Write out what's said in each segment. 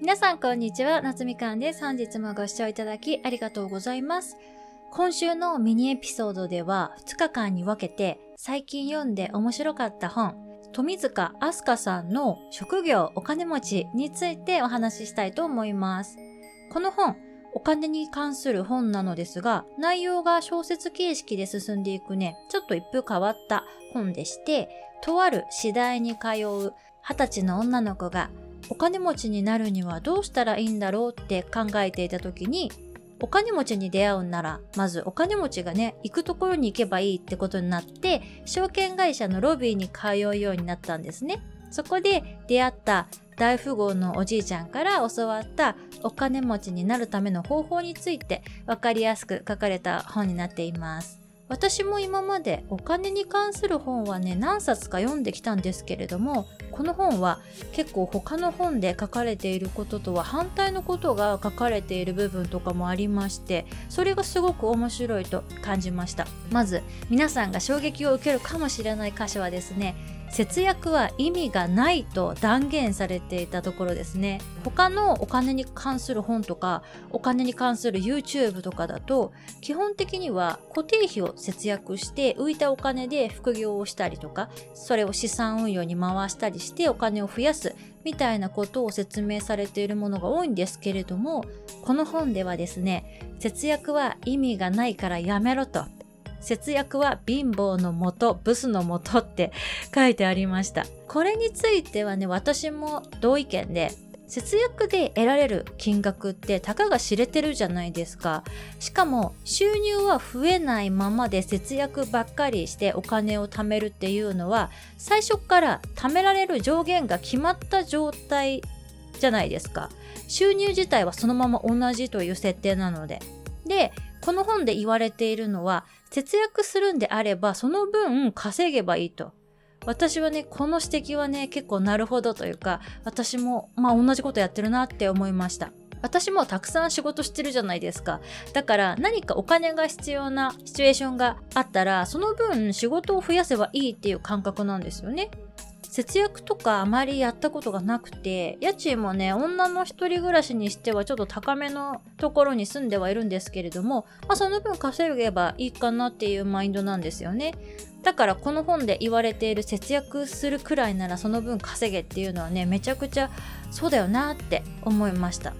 皆さんこんにちは、夏みかんです。本日もご視聴いただきありがとうございます。今週のミニエピソードでは2日間に分けて最近読んで面白かった本、富塚明日香さんの職業お金持ちについてお話ししたいと思います。この本、お金に関する本なのですが、内容が小説形式で進んでいくね、ちょっと一風変わった本でして、とある次第に通う二十歳の女の子がお金持ちになるにはどうしたらいいんだろうって考えていた時にお金持ちに出会うんならまずお金持ちがね行くところに行けばいいってことになって証券会社のロビーに通うようになったんですね。そこで出会った大富豪のおじいちゃんから教わったお金持ちになるための方法について分かりやすく書かれた本になっています。私も今までお金に関する本はね何冊か読んできたんですけれどもこの本は結構他の本で書かれていることとは反対のことが書かれている部分とかもありましてそれがすごく面白いと感じました。まず皆さんが衝撃を受けるかもしれない箇所はですね節約は意味がないと断言されていたところですね。他のお金に関する本とかお金に関する YouTube とかだと基本的には固定費を節約して浮いたお金で副業をしたりとかそれを資産運用に回したりしてお金を増やすみたいなことを説明されているものが多いんですけれどもこの本ではですね節約は意味がないからやめろと節約は貧乏のもと、ブスのもとって書いてありました。これについてはね、私も同意見で、節約で得られる金額ってたかが知れてるじゃないですか。しかも収入は増えないままで節約ばっかりしてお金を貯めるっていうのは最初から貯められる上限が決まった状態じゃないですか。収入自体はそのまま同じという設定なので。で、この本で言われているのは節約するんであれば、その分稼げばいいと。私はね、この指摘はね、結構なるほどというか、私も、まあ同じことやってるなって思いました。私もたくさん仕事してるじゃないですか。だから何かお金が必要なシチュエーションがあったら、その分仕事を増やせばいいっていう感覚なんですよね。節約とかあまりやったことがなくて、家賃もね、女の一人暮らしにしてはちょっと高めのところに住んではいるんですけれども、まあその分稼げばいいかなっていうマインドなんですよね。だからこの本で言われている節約するくらいならその分稼げっていうのはね、めちゃくちゃそうだよなって思いました。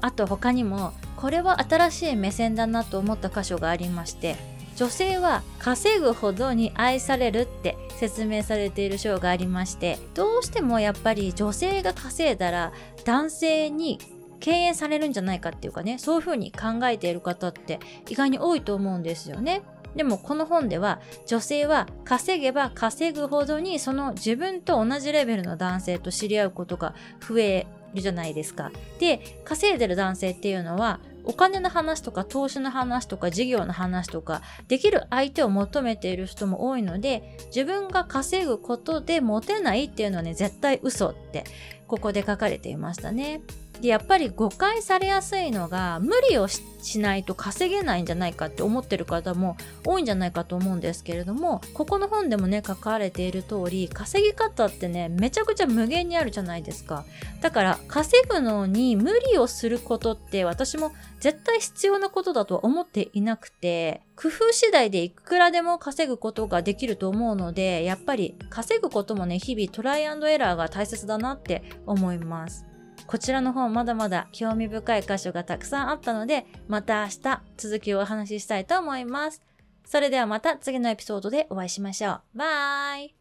あと他にも、これは新しい目線だなと思った箇所がありまして、女性は稼ぐほどに愛されるって説明されている章がありましてどうしてもやっぱり女性が稼いだら男性に敬遠されるんじゃないかっていうかねそういうふうに考えている方って意外に多いと思うんですよね。でもこの本では女性は稼げば稼ぐほどにその自分と同じレベルの男性と知り合うことが増えるじゃないですか。で稼いでる男性っていうのはお金の話とか投資の話とか事業の話とかできる相手を求めている人も多いので自分が稼ぐことでモテないっていうのはね絶対嘘ってここで書かれていましたね。でやっぱり誤解されやすいのが無理をしないと稼げないんじゃないかって思ってる方も多いんじゃないかと思うんですけれどもここの本でもね書かれている通り稼ぎ方ってねめちゃくちゃ無限にあるじゃないですか。だから稼ぐのに無理をすることって私も絶対必要なことだとは思っていなくて工夫次第でいくらでも稼ぐことができると思うのでやっぱり稼ぐこともね日々トライアンドエラーが大切だなって思います。こちらの方まだまだ興味深い箇所がたくさんあったので、また明日続きをお話ししたいと思います。それではまた次のエピソードでお会いしましょう。バイ